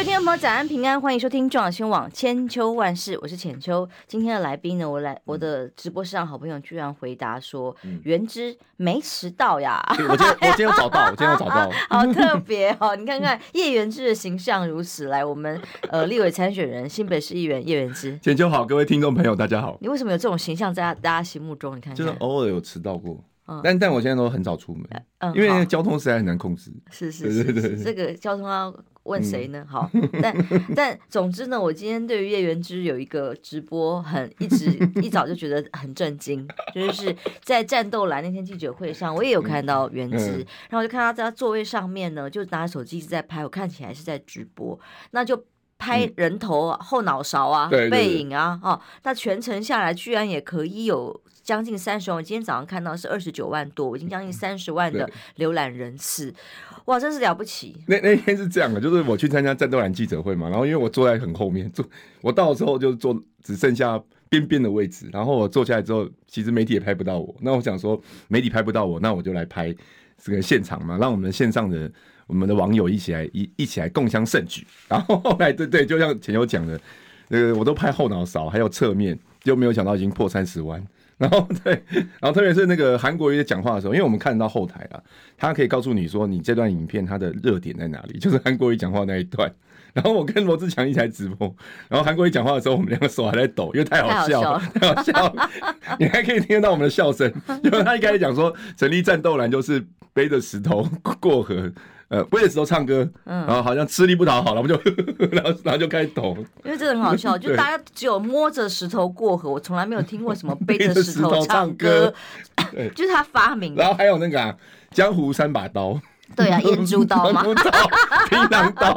位听众朋友，早安平安，欢迎收听中央新闻网千秋万事，我是浅秋。今天的来宾呢，我来我的直播室上好朋友居然回答说，元之没迟到呀。我今天 我今天有找到，我今天有找到，好特别哦！你看看叶元之的形象如此，来我们呃立委参选人新北市议员叶元之。浅秋好，各位听众朋友大家好。你为什么有这种形象在大家心目中？你看看，就是偶尔有迟到过，嗯、但但我现在都很少出门，嗯、因为交通实在很难控制。是是是，是，是，这个交通要。问谁呢？好，但但总之呢，我今天对于叶元之有一个直播，很一直一早就觉得很震惊，就是在战斗蓝那天记者会上，我也有看到元之，然后我就看他在他座位上面呢，就拿手机一直在拍，我看起来是在直播，那就拍人头、啊、后脑勺啊、背影啊，哦，那全程下来居然也可以有。将近三十万，我今天早上看到是二十九万多，我已经将近三十万的浏览人次，哇，真是了不起！那那天是这样的，就是我去参加战斗蓝记者会嘛，然后因为我坐在很后面，坐我到的时候就坐只剩下边边的位置，然后我坐下来之后，其实媒体也拍不到我。那我想说，媒体拍不到我，那我就来拍这个现场嘛，让我们线上的我们的网友一起来一一起来共襄盛举。然后后来对对，就像前有讲的，那个我都拍后脑勺，还有侧面，就没有想到已经破三十万。然后对，然后特别是那个韩国瑜讲话的时候，因为我们看得到后台啊，他可以告诉你说，你这段影片它的热点在哪里，就是韩国瑜讲话那一段。然后我跟罗志强一起来直播，然后韩国瑜讲话的时候，我们两个手还在抖，因为太好笑了，太好笑了，你还可以听得到我们的笑声。因为他一开始讲说，成立战斗蓝就是背着石头过河。呃，背着石头唱歌，嗯，然后好像吃力不讨好了，我们就呵呵，然后 然后就开始抖，因为这很好笑，就大家只有摸着石头过河，我从来没有听过什么 背着石头唱歌，对，就是他发明的。然后还有那个啊，江湖三把刀，对啊，眼珠刀嘛，槟榔刀，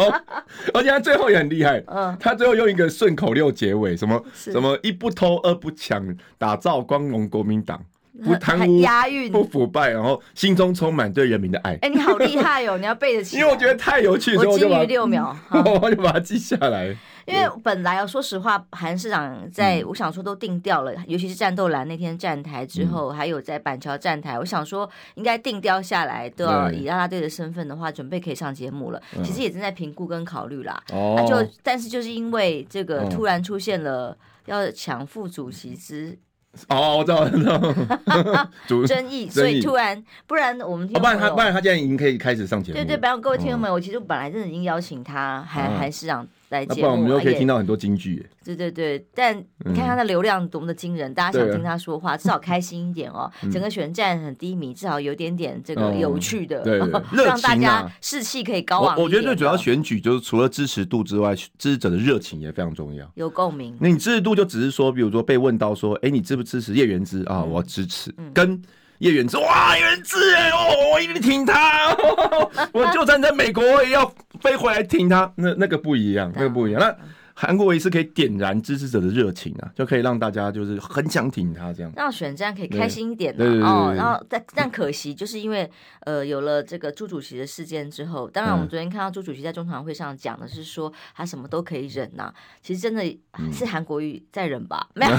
而且他最后也很厉害，嗯，他最后用一个顺口溜结尾，什么什么一不偷二不抢，打造光荣国民党。不贪污，押韵，不腐败，然后心中充满对人民的爱。哎、欸，你好厉害哦！你要背得起。因为我觉得太有趣，所以我就把六秒，我就把它记下来。因为本来啊说实话，韩市长在我想说都定掉了，嗯、尤其是战斗蓝那天站台之后，嗯、还有在板桥站台，我想说应该定掉下来，都要以啦啦队的身份的话，准备可以上节目了。嗯、其实也正在评估跟考虑啦。哦。那就但是就是因为这个突然出现了要抢副主席之。哦，我知道，我知道，争议，所以突然，不然我们听，不然他，不然他现在已经可以开始上节目。对对，不然各位听众们，我其实本来真的已经邀请他，还还是让。来不然我们又可以听到很多金句。对对对，但你看他的流量多么的惊人，大家想听他说话，至少开心一点哦。整个选战很低迷，至少有点点这个有趣的，让大家士气可以高昂。我觉得最主要选举就是除了支持度之外，支持者的热情也非常重要，有共鸣。那你支持度就只是说，比如说被问到说，哎，你支不支持叶元之啊？我支持，跟。叶元志哇，叶元志哎，哦，我一定挺他，哦，我就算在美国，我也要飞回来挺他。那那个不一样，那个不一样。那。韩国瑜是可以点燃支持者的热情啊，就可以让大家就是很想挺他这样，让选战可以开心一点的哦。然后但但可惜就是因为呃有了这个朱主席的事件之后，当然我们昨天看到朱主席在中常会上讲的是说他什么都可以忍呐、啊，其实真的是韩国瑜在忍吧？没有，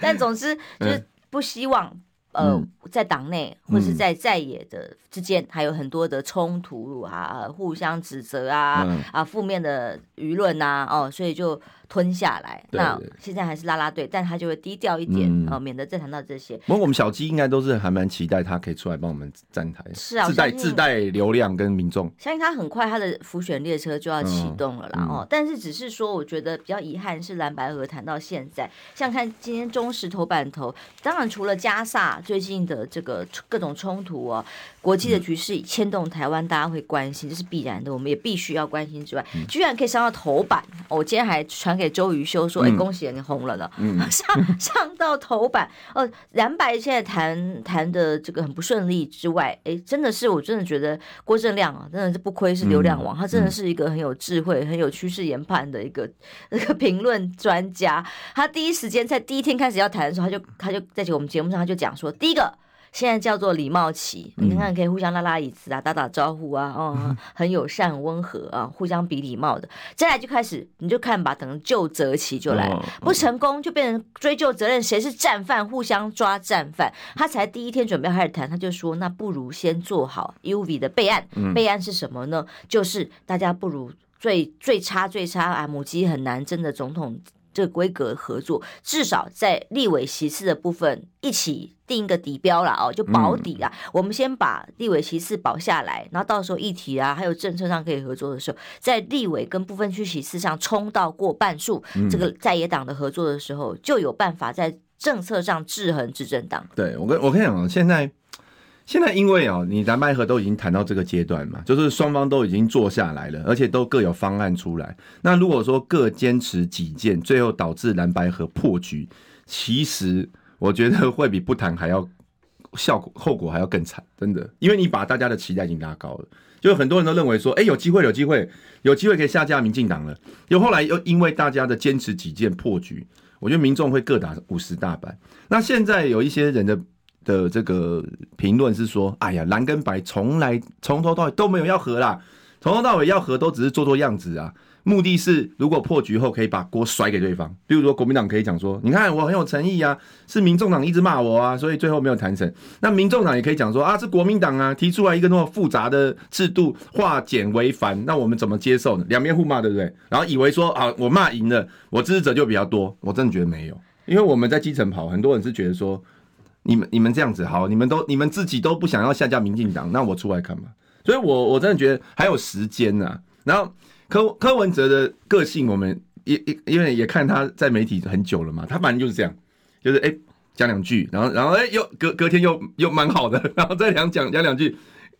但总之就是不希望。呃，在党内或是在在野的之间，还有很多的冲突啊，互相指责啊，啊，负面的舆论呐，哦，所以就。吞下来，那现在还是拉拉队，但他就会低调一点啊，免得再谈到这些。不过我们小鸡应该都是还蛮期待他可以出来帮我们站台，是啊，自带自带流量跟民众。相信他很快他的浮选列车就要启动了啦哦。但是只是说，我觉得比较遗憾是蓝白河谈到现在，像看今天中时头版头，当然除了加萨最近的这个各种冲突哦，国际的局势牵动台湾，大家会关心，这是必然的，我们也必须要关心之外，居然可以上到头版，我今天还传给。周瑜修说：“哎，恭喜你红了呢，嗯、上上到头版哦。蓝白现在谈谈的这个很不顺利之外，哎，真的是我真的觉得郭正亮啊，真的是不亏是流量王，嗯、他真的是一个很有智慧、很有趋势研判的一个 那个评论专家。他第一时间在第一天开始要谈的时候，他就他就在我们节目上他就讲说，第一个现在叫做礼貌期，你看看可以互相拉拉椅子啊，打打招呼啊，哦，很友善、很温和啊，互相比礼貌的。再来就开始，你就看吧，等究责期就来了，不成功就变成追究责任，谁是战犯，互相抓战犯。他才第一天准备开始谈，他就说，那不如先做好 UV 的备案。备案是什么呢？就是大家不如最最差最差啊，母鸡很难争的总统。这个规格合作，至少在立委席次的部分一起定一个底标了哦，就保底啊。嗯、我们先把立委席次保下来，然后到时候议题啊，还有政策上可以合作的时候，在立委跟部分区席次上冲到过半数，嗯、这个在野党的合作的时候，就有办法在政策上制衡执政党。对，我跟我跟你讲，现在。现在因为哦，你蓝白合都已经谈到这个阶段嘛，就是双方都已经坐下来了，而且都各有方案出来。那如果说各坚持己见，最后导致蓝白合破局，其实我觉得会比不谈还要效果后果还要更惨，真的。因为你把大家的期待已经拉高了，就很多人都认为说，哎，有机会，有机会，有机会可以下架民进党了。又后来又因为大家的坚持己见破局，我觉得民众会各打五十大板。那现在有一些人的。的这个评论是说，哎呀，蓝跟白从来从头到尾都没有要和啦，从头到尾要和都只是做做样子啊，目的是如果破局后可以把锅甩给对方，比如说国民党可以讲说，你看我很有诚意啊，是民众党一直骂我啊，所以最后没有谈成。那民众党也可以讲说啊，是国民党啊提出来一个那么复杂的制度，化简为繁，那我们怎么接受呢？两边互骂，对不对？然后以为说啊，我骂赢了，我支持者就比较多，我真的觉得没有，因为我们在基层跑，很多人是觉得说。你们你们这样子好，你们都你们自己都不想要下架民进党，那我出来干嘛？所以我，我我真的觉得还有时间呐、啊。然后柯柯文哲的个性，我们也也因为也看他在媒体很久了嘛，他反正就是这样，就是哎讲两句，然后然后哎又隔隔天又又蛮好的，然后再两讲讲两句，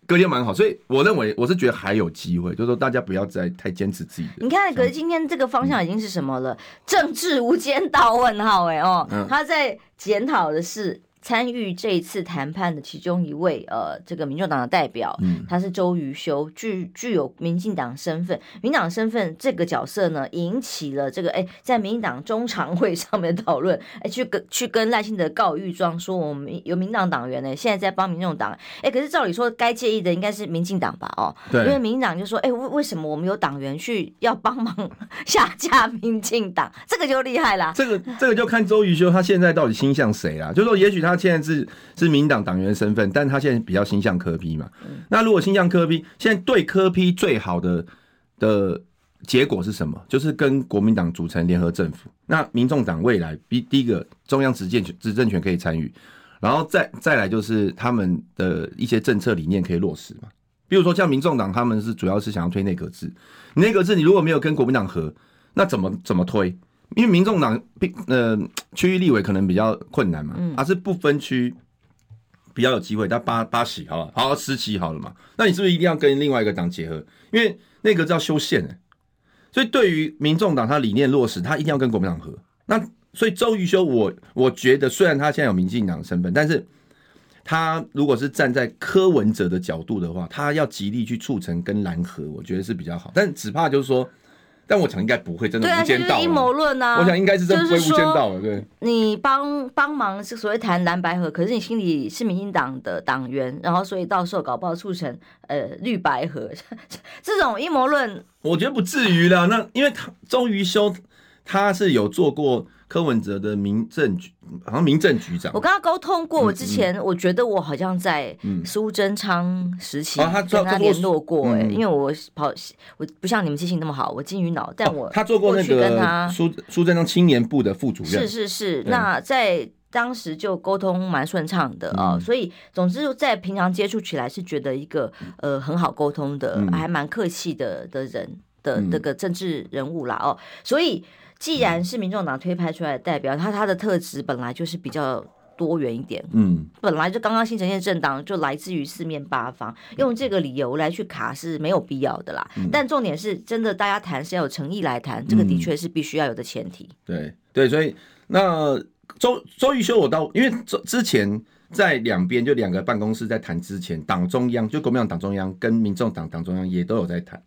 隔天蛮好。所以我认为我是觉得还有机会，就是说大家不要再太坚持自己的。你看，可是今天这个方向已经是什么了？嗯、政治无间道问号哎哦，他在检讨的是。参与这一次谈判的其中一位，呃，这个民众党的代表，嗯，他是周瑜修，具具有民进党身份，民党身份这个角色呢，引起了这个哎，在民进党中常会上面的讨论，哎，去跟去跟赖清德告御状，说我们有民党党员呢，现在在帮民众党，哎，可是照理说该介意的应该是民进党吧，哦，对，因为民进党就说，哎，为为什么我们有党员去要帮忙 下架民进党，这个就厉害了，这个这个就看周瑜修他现在到底倾向谁啊，就是说也许他。他现在是是民党党员身份，但他现在比较倾向柯批嘛。那如果倾向柯批现在对柯批最好的的结果是什么？就是跟国民党组成联合政府。那民众党未来第第一个中央执政权执政权可以参与，然后再再来就是他们的一些政策理念可以落实嘛。比如说像民众党，他们是主要是想要推内阁制，内阁制你如果没有跟国民党合，那怎么怎么推？因为民众党呃区域立委可能比较困难嘛，它是不分区比较有机会，但八八席好了，好十席好了嘛，那你是不是一定要跟另外一个党结合？因为那个叫修宪哎，所以对于民众党他理念落实，他一定要跟国民党合。那所以周瑜修我我觉得虽然他现在有民进党身份，但是他如果是站在柯文哲的角度的话，他要极力去促成跟蓝合，我觉得是比较好，但只怕就是说。但我想应该不会真的无间道，阴谋论啊！我想应该是真的不会无间道了。对，你帮帮忙是所谓谈蓝白合，可是你心里是民进党的党员，然后所以到时候搞不好促成呃绿白合，这种阴谋论，我觉得不至于啦。那因为他周瑜修他是有做过。柯文哲的民政局好像民政局长，我跟他沟通过。我之前我觉得我好像在苏贞昌时期跟他联络过，哎，因为我跑我不像你们记性那么好，我金鱼脑。但我他做过那个苏苏贞昌青年部的副主任，是是是。那在当时就沟通蛮顺畅的啊，所以总之在平常接触起来是觉得一个呃很好沟通的，还蛮客气的的人的这个政治人物啦哦，所以。既然是民众党推派出来的代表，他他的特质本来就是比较多元一点，嗯，本来就刚刚新呈现政党就来自于四面八方，用这个理由来去卡是没有必要的啦。嗯、但重点是真的，大家谈是要有诚意来谈，这个的确是必须要有的前提。嗯、对对，所以那周周瑜修我到，因为之前在两边就两个办公室在谈之前，党中央就国民党党中央跟民众党党中央也都有在谈。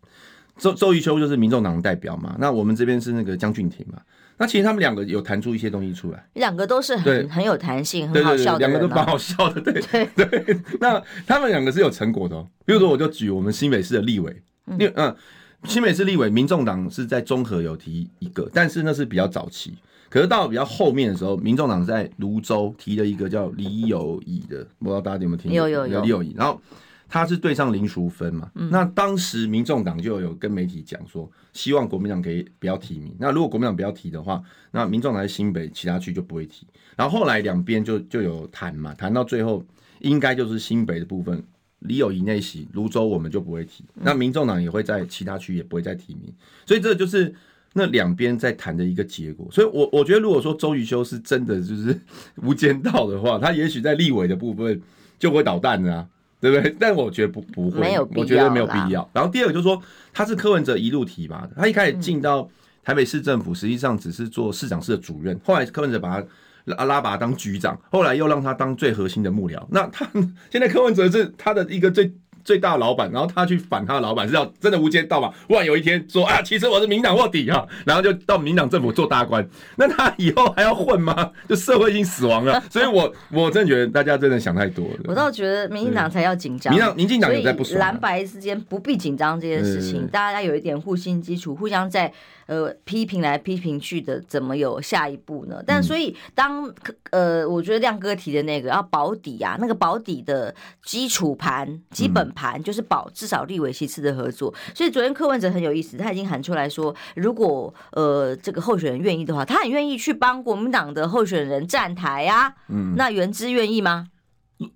周周瑜秋就是民众党的代表嘛，那我们这边是那个江俊廷嘛。那其实他们两个有弹出一些东西出来，两个都是很很有弹性、很好笑的，两个都蛮好笑的，对对 对。那他们两个是有成果的，比如说我就举我们新北市的立委，嗯，新北市立委，民众党是在中和有提一个，但是那是比较早期，可是到了比较后面的时候，民众党在泸州提了一个叫李有宜的，不知道大家有没有听过？有有有李有宜，然后。他是对上林淑芬嘛？嗯、那当时民众党就有跟媒体讲说，希望国民党可以不要提名。那如果国民党不要提的话，那民众党在新北其他区就不会提。然后后来两边就就有谈嘛，谈到最后应该就是新北的部分，李友宜内席，泸州我们就不会提。那民众党也会在其他区也不会再提名。所以这就是那两边在谈的一个结果。所以我我觉得，如果说周瑜修是真的就是无间道的话，他也许在立委的部分就会捣蛋啊。对不对？但我觉得不不会，没有，我觉得没有必要。然后第二个就是说，他是柯文哲一路提拔的，他一开始进到台北市政府，实际上只是做市长室的主任，后来柯文哲把他拉拉拔当局长，后来又让他当最核心的幕僚。那他 现在柯文哲是他的一个最。最大老板，然后他去反他的老板，是要真的无间道嘛？忽然有一天说啊，其实我是民党卧底啊，然后就到民党政府做大官，那他以后还要混吗？就社会已经死亡了，所以我我真的觉得大家真的想太多了。我倒觉得民进党才要紧张，民党民进党也在不爽，蓝白之间不必紧张这件事情，大家有一点互信基础，互相在。呃，批评来批评去的，怎么有下一步呢？但所以当呃，我觉得亮哥提的那个要保底啊，那个保底的基础盘、基本盘就是保至少立委其次的合作。所以昨天柯文哲很有意思，他已经喊出来说，如果呃这个候选人愿意的话，他很愿意去帮国民党的候选人站台啊。嗯，那原之愿意吗？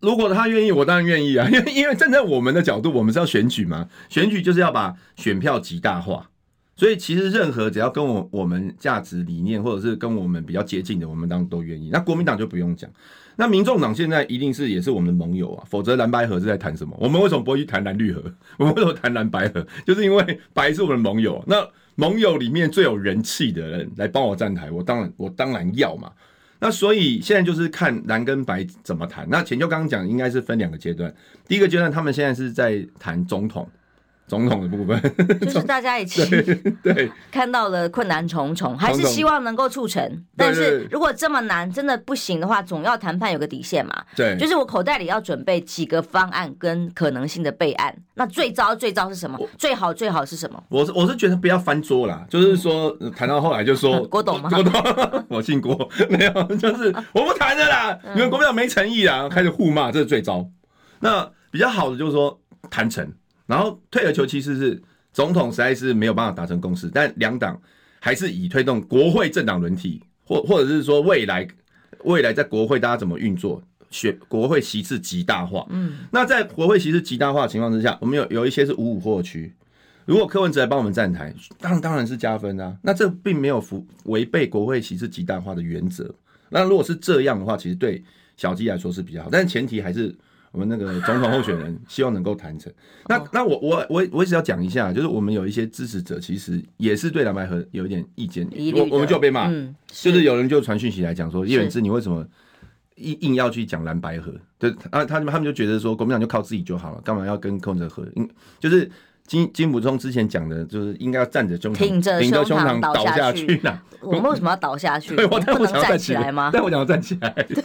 如果他愿意，我当然愿意啊，因为因为站在我们的角度，我们是要选举嘛，选举就是要把选票极大化。所以其实任何只要跟我我们价值理念或者是跟我们比较接近的，我们当然都愿意。那国民党就不用讲，那民众党现在一定是也是我们的盟友啊，否则蓝白合是在谈什么？我们为什么不会去谈蓝绿合？我们为什么谈蓝白合？就是因为白是我们的盟友。那盟友里面最有人气的人来帮我站台，我当然我当然要嘛。那所以现在就是看蓝跟白怎么谈。那钱就刚刚讲应该是分两个阶段，第一个阶段他们现在是在谈总统。总统的部分，就是大家一起 对看到了困难重重，还是希望能够促成。但是如果这么难，真的不行的话，总要谈判有个底线嘛。对，就是我口袋里要准备几个方案跟可能性的备案。那最糟最糟是什么？最好最好是什么？我是我是觉得不要翻桌啦，就是说谈到后来就说 郭董吗？郭董，我姓郭，没有，就是我不谈的啦，你们国民党没诚意啦，开始互骂，这是最糟。那比较好的就是说谈成。然后退而求其次是总统实在是没有办法达成共识，但两党还是以推动国会政党轮替，或或者是说未来未来在国会大家怎么运作，选国会席次极大化。嗯，那在国会席次极大化的情况之下，我们有有一些是五五或区，如果柯文哲来帮我们站台，当然当然是加分啊。那这并没有符违背国会席次极大化的原则。那如果是这样的话，其实对小鸡来说是比较好，但是前提还是。我们那个总统候选人希望能够谈成。那那我我我我也是要讲一下，就是我们有一些支持者其实也是对蓝白合有一点意见，我我们就被骂，就是有人就传讯息来讲说，叶远之你为什么硬硬要去讲蓝白合？对啊，他们他们就觉得说国民党就靠自己就好了，干嘛要跟柯文哲合？嗯，就是。金金溥聪之前讲的，就是应该要站着胸挺着胸膛倒下去。我们为什么要倒下去？对，我不能站起来吗？但我想要站起来。对，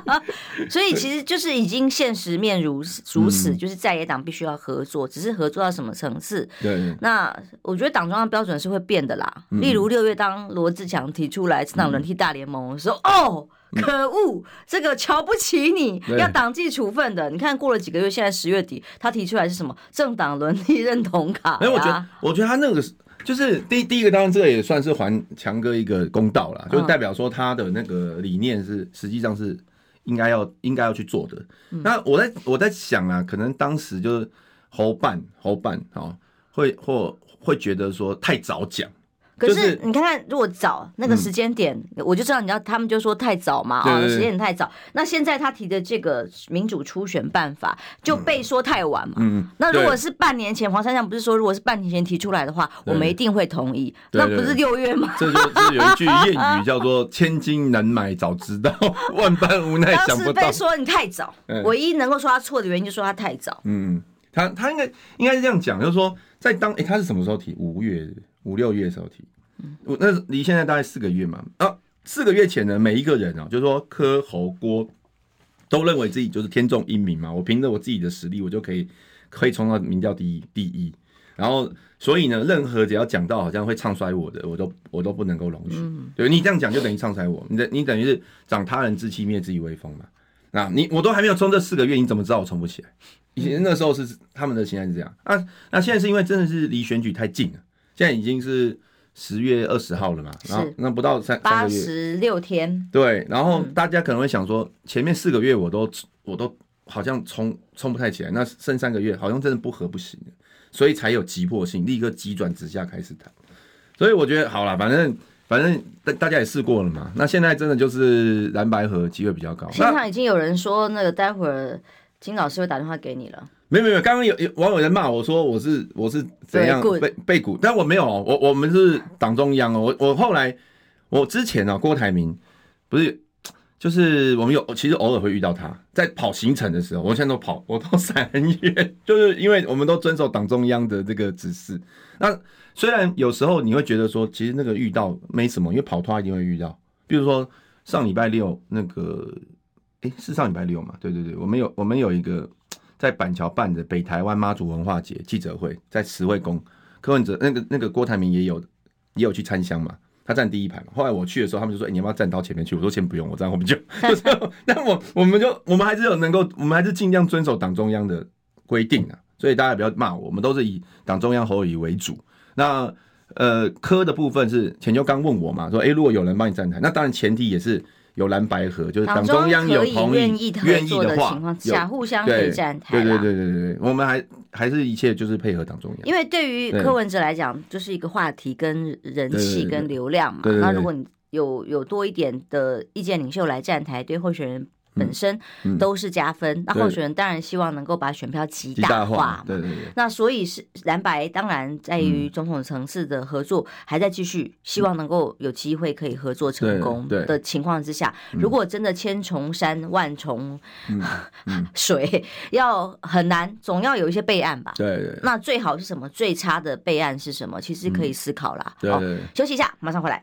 所以其实就是已经现实面如如此，就是在野党必须要合作，只是合作到什么层次？对。那我觉得党中央标准是会变的啦。例如六月，当罗志强提出来政党轮替大联盟的时候，哦。可恶！这个瞧不起你，要党纪处分的。你看过了几个月，现在十月底，他提出来是什么？政党伦理认同卡。没有，我觉得，我觉得他那个就是第第一个，当然这个也算是还强哥一个公道了，就代表说他的那个理念是实际上是应该要应该要去做的。那我在我在想啊，可能当时就是侯办侯办啊，会或会觉得说太早讲。可是你看看，如果早那个时间点，我就知道你知道他们就说太早嘛，啊，时间点太早。那现在他提的这个民主初选办法就被说太晚嘛。嗯。那如果是半年前，黄珊珊不是说，如果是半年前提出来的话，我们一定会同意。那不是六月吗？这就是有一句谚语叫做“千金难买早知道，万般无奈想不到”。当时被说你太早，唯一能够说他错的原因就说他太早。嗯，他他应该应该是这样讲，就是说。在当哎、欸，他是什么时候提？五月五六月的时候提，我那离现在大概四个月嘛。啊，四个月前呢，每一个人啊，就是说柯侯郭都认为自己就是天纵英明嘛，我凭着我自己的实力，我就可以可以冲到民调第一第一。然后，所以呢，任何只要讲到好像会唱衰我的，我都我都不能够容许。嗯、对你这样讲，就等于唱衰我，你的你等于是长他人志气，灭自己威风嘛。那你我都还没有冲这四个月，你怎么知道我冲不起来？以前那时候是他们的心态是这样啊，那现在是因为真的是离选举太近了，现在已经是十月二十号了嘛，然后那不到三八十六天，对，然后大家可能会想说，前面四个月我都我都好像冲冲不太起来，那剩三个月好像真的不合不行，所以才有急迫性，立刻急转直下开始谈。所以我觉得好了，反正。反正大大家也试过了嘛，那现在真的就是蓝白合机会比较高。现场已经有人说，那个待会儿金老师会打电话给你了。没有没有，刚刚有有网友在骂我说我是我是怎样被被鼓，但我没有，我我们是党中央哦。我我后来我之前啊，郭台铭不是就是我们有其实偶尔会遇到他在跑行程的时候，我现在都跑我都闪很远，就是因为我们都遵守党中央的这个指示。那虽然有时候你会觉得说，其实那个遇到没什么，因为跑脱一定会遇到。比如说上礼拜六那个，诶，是上礼拜六嘛？对对对，我们有我们有一个在板桥办的北台湾妈祖文化节记者会，在慈惠宫，柯文哲那个那个郭台铭也有也有去参香嘛，他站第一排嘛。后来我去的时候，他们就说：“，你要不要站到前面去？”我说：“先不用，我站后面就。”就是，但我我们就我们还是有能够，我们还是尽量遵守党中央的规定啊。所以大家不要骂我，我们都是以党中央侯友为主。那呃，科的部分是钱秋刚问我嘛，说，哎，如果有人帮你站台，那当然前提也是有蓝白合，就是党中央有同意愿意的话，下互相可以站台。对对对对对，我们还还是一切就是配合党中央。因为对于柯文哲来讲，就是一个话题跟人气跟流量嘛。那如果你有有多一点的意见领袖来站台，对候选人。本身都是加分，那候选人当然希望能够把选票极大化嘛。对对对。那所以是蓝白当然在于总统层次的合作还在继续，希望能够有机会可以合作成功的情况之下，如果真的千重山万重 水要很难，总要有一些备案吧。对对。那最好是什么？最差的备案是什么？其实可以思考啦。好，休息一下，马上回来。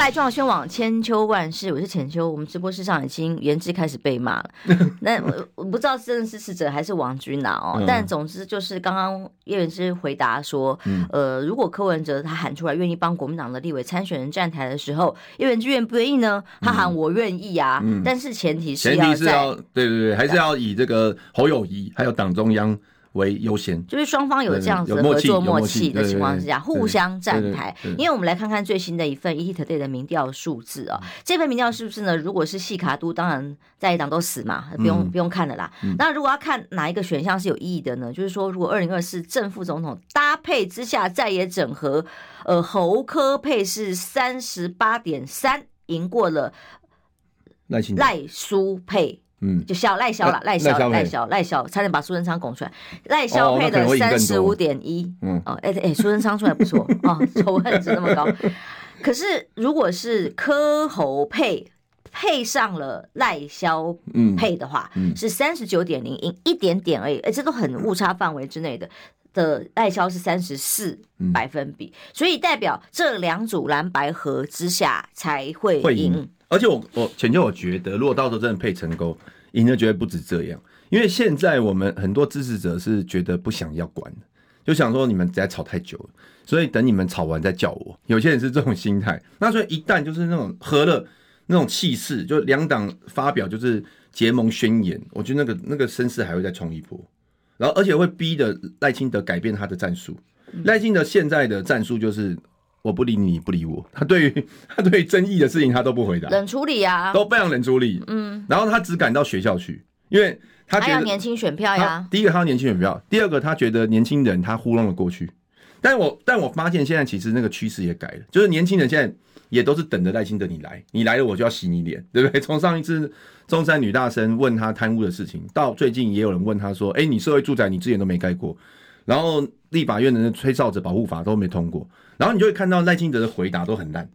来中广宣网千秋万世，我是浅秋。我们直播室上已经颜志开始被骂了。那我我不知道是支持者还是王军呐哦。但总之就是刚刚叶元之回答说，呃，如果柯文哲他喊出来愿意帮国民党的立委参选人站台的时候，叶元之愿不愿意呢？他喊我愿意啊，但是前提是要前提是要对对对，还是要以这个侯友谊还有党中央。为优先，就是双方有这样子的合作默契的情况之下，互相站台。因为我们来看看最新的一份 ETtoday 的民调数字啊，这份民调是不是呢？如果是细卡都，当然在野党都死嘛，不用不用看了啦。那如果要看哪一个选项是有意义的呢？就是说，如果二零二四正副总统搭配之下在野整合，呃，侯科配是三十八点三，赢过了赖赖苏配。嗯，就小赖萧了，赖萧赖萧赖萧，差点把苏贞昌拱出来。赖萧配的三十五点一，嗯，哦，哎哎，苏贞昌出来不错 哦，仇恨值那么高。可是如果是柯侯配配上了赖萧配的话，嗯，是三十九点零，一一点点而已，哎，这都很误差范围之内的。的代销是三十四百分比，所以代表这两组蓝白合之下才会赢。而且我我浅秋我觉得，如果到时候真的配成功，赢的绝对不止这样。因为现在我们很多支持者是觉得不想要管，就想说你们在吵太久了，所以等你们吵完再叫我。有些人是这种心态，那所以一旦就是那种合了那种气势，就两党发表就是结盟宣言，我觉得那个那个声势还会再冲一波，然后而且会逼的赖清德改变他的战术。赖清德现在的战术就是我不理你，你不理我。他对于 他对于争议的事情他都不回答，冷处理啊，都非常冷处理。嗯，然后他只赶到学校去，因为他觉得他年轻选票呀。第一个他要年轻选票，第二个他觉得年轻人他糊弄了过去。但我但我发现现在其实那个趋势也改了，就是年轻人现在也都是等着赖清德你来，你来了我就要洗你脸，对不对？从上一次中山女大生问他贪污的事情，到最近也有人问他说：“哎，你社会住宅你之前都没盖过，然后立法院的那吹哨者保护法都没通过，然后你就会看到赖清德的回答都很烂。”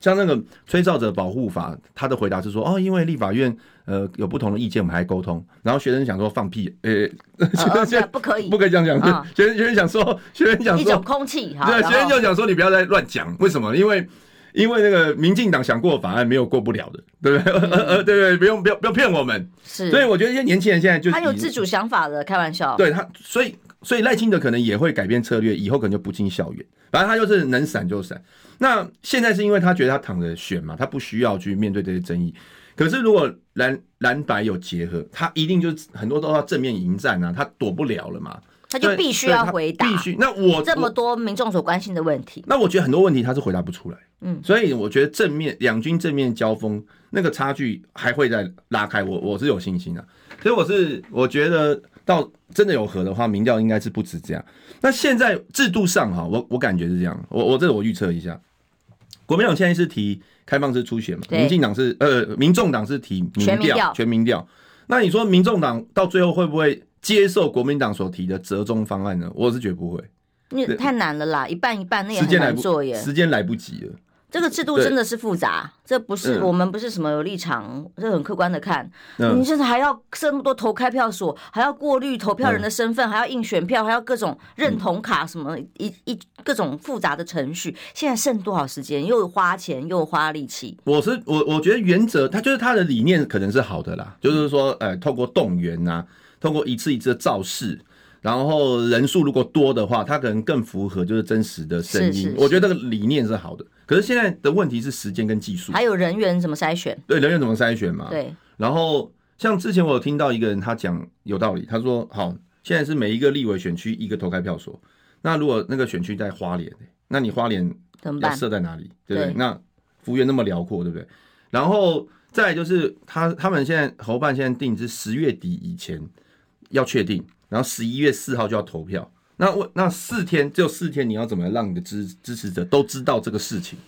像那个吹哨者保护法，他的回答是说，哦，因为立法院呃有不同的意见，我们还沟通。然后学生想说放屁，呃、欸，哦、现在不可以，不可以这样讲。哦、学生学生想说，学生想说，一种空气，对，学生就想说你不要再乱讲。为什么？因为因为那个民进党想过法案没有过不了的，对不对？呃呃，对对，不用不要不要骗我们。是，所以我觉得一些年轻人现在就他有自主想法的，开玩笑。对他，所以所以赖清德可能也会改变策略，以后可能就不进校园。反正他就是能闪就闪。那现在是因为他觉得他躺着选嘛，他不需要去面对这些争议。可是如果蓝蓝白有结合，他一定就很多都要正面迎战啊，他躲不了了嘛。他就必须要回答，必须。那我这么多民众所关心的问题，那我觉得很多问题他是回答不出来。嗯，所以我觉得正面两军正面交锋那个差距还会再拉开，我我是有信心的。所以我是我觉得。到真的有和的话，民调应该是不止这样。那现在制度上哈，我我感觉是这样。我我这个我预测一下，国民党现在是提开放式初选嘛，民进党是呃，民众党是提民调全民调。那你说民众党到最后会不会接受国民党所提的折中方案呢？我是觉得不会，你太难了啦，一半一半那也很难做耶，时间来不及了。这个制度真的是复杂，这不是我们不是什么有立场，这很客观的看。你现在还要设那么多投开票所，还要过滤投票人的身份，还要印选票，还要各种认同卡什么一一各种复杂的程序。现在剩多少时间？又花钱又花力气。我是我我觉得原则，他就是他的理念可能是好的啦，就是说，呃，透过动员呐，透过一次一次的造势。然后人数如果多的话，它可能更符合就是真实的声音。是是是，我觉得这个理念是好的，可是现在的问题是时间跟技术，还有人员怎么筛选？对，人员怎么筛选嘛？对。然后像之前我有听到一个人他讲有道理，他说：“好，现在是每一个立委选区一个投开票所，那如果那个选区在花莲，那你花莲要设在哪里？对不对？对，那幅员那么辽阔，对不对？然后再来就是他他们现在侯办现在定是十月底以前要确定。”然后十一月四号就要投票，那我那四天只有四天，你要怎么让你的支支持者都知道这个事情？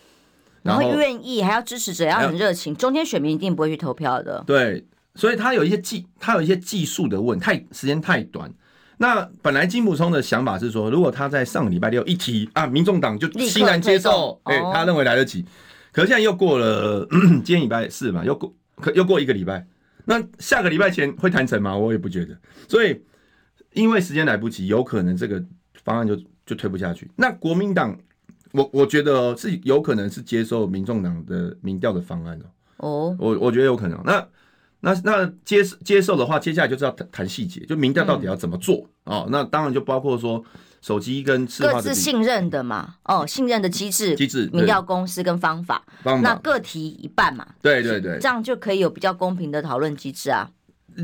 然后愿意还要支持者要很热情，中间选民一定不会去投票的。对，所以他有一些技，他有一些技术的问，太时间太短。那本来金溥聪的想法是说，如果他在上个礼拜六一提啊，民众党就欣然接受，哎，他认为来得及。可是现在又过了 今天礼拜四嘛，又过可又过一个礼拜，那下个礼拜前会谈成吗？我也不觉得，所以。因为时间来不及，有可能这个方案就就推不下去。那国民党，我我觉得是有可能是接受民众党的民调的方案哦。哦，我我觉得有可能。那那那接接受的话，接下来就是要谈谈细节，就民调到底要怎么做哦。那当然就包括说手机跟各自信任的嘛，哦，信任的机制机制，民调公司跟方法，方法那各提一半嘛。对对对，这样就可以有比较公平的讨论机制啊。